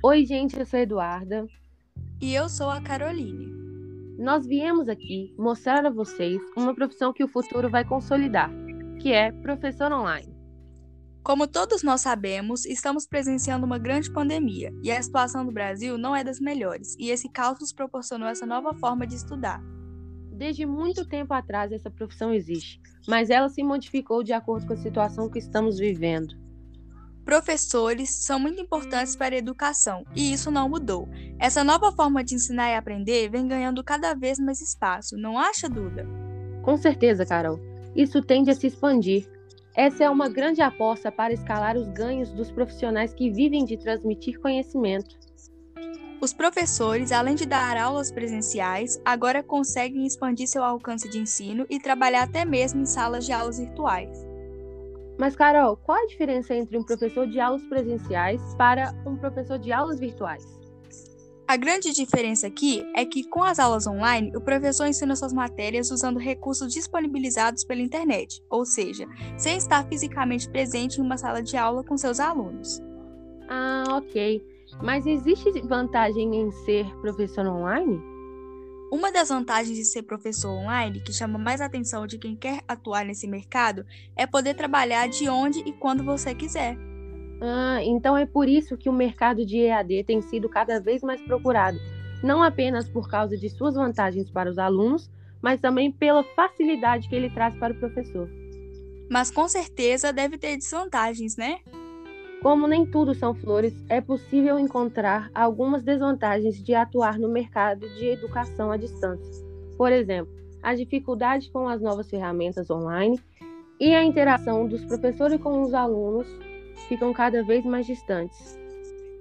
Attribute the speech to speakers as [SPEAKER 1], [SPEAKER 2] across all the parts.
[SPEAKER 1] Oi, gente, eu sou a Eduarda.
[SPEAKER 2] E eu sou a Caroline.
[SPEAKER 1] Nós viemos aqui mostrar a vocês uma profissão que o futuro vai consolidar, que é professor online.
[SPEAKER 2] Como todos nós sabemos, estamos presenciando uma grande pandemia e a situação do Brasil não é das melhores, e esse caos nos proporcionou essa nova forma de estudar.
[SPEAKER 1] Desde muito tempo atrás essa profissão existe, mas ela se modificou de acordo com a situação que estamos vivendo.
[SPEAKER 2] Professores são muito importantes para a educação e isso não mudou. Essa nova forma de ensinar e aprender vem ganhando cada vez mais espaço, não acha, Duda?
[SPEAKER 1] Com certeza, Carol. Isso tende a se expandir. Essa é uma grande aposta para escalar os ganhos dos profissionais que vivem de transmitir conhecimento.
[SPEAKER 2] Os professores, além de dar aulas presenciais, agora conseguem expandir seu alcance de ensino e trabalhar até mesmo em salas de aulas virtuais.
[SPEAKER 1] Mas, Carol, qual a diferença entre um professor de aulas presenciais para um professor de aulas virtuais?
[SPEAKER 2] A grande diferença aqui é que, com as aulas online, o professor ensina suas matérias usando recursos disponibilizados pela internet, ou seja, sem estar fisicamente presente em uma sala de aula com seus alunos.
[SPEAKER 1] Ah, ok. Mas existe vantagem em ser professor online?
[SPEAKER 2] Uma das vantagens de ser professor online, que chama mais atenção de quem quer atuar nesse mercado, é poder trabalhar de onde e quando você quiser.
[SPEAKER 1] Ah, então é por isso que o mercado de EAD tem sido cada vez mais procurado, não apenas por causa de suas vantagens para os alunos, mas também pela facilidade que ele traz para o professor.
[SPEAKER 2] Mas com certeza deve ter desvantagens, né?
[SPEAKER 1] Como nem tudo são flores, é possível encontrar algumas desvantagens de atuar no mercado de educação à distância. Por exemplo, a dificuldade com as novas ferramentas online e a interação dos professores com os alunos ficam cada vez mais distantes.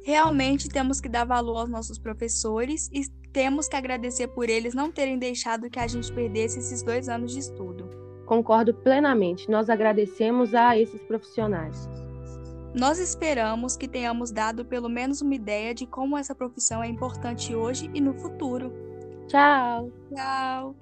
[SPEAKER 2] Realmente temos que dar valor aos nossos professores e temos que agradecer por eles não terem deixado que a gente perdesse esses dois anos de estudo.
[SPEAKER 1] Concordo plenamente. Nós agradecemos a esses profissionais.
[SPEAKER 2] Nós esperamos que tenhamos dado pelo menos uma ideia de como essa profissão é importante hoje e no futuro.
[SPEAKER 1] Tchau!
[SPEAKER 2] Tchau!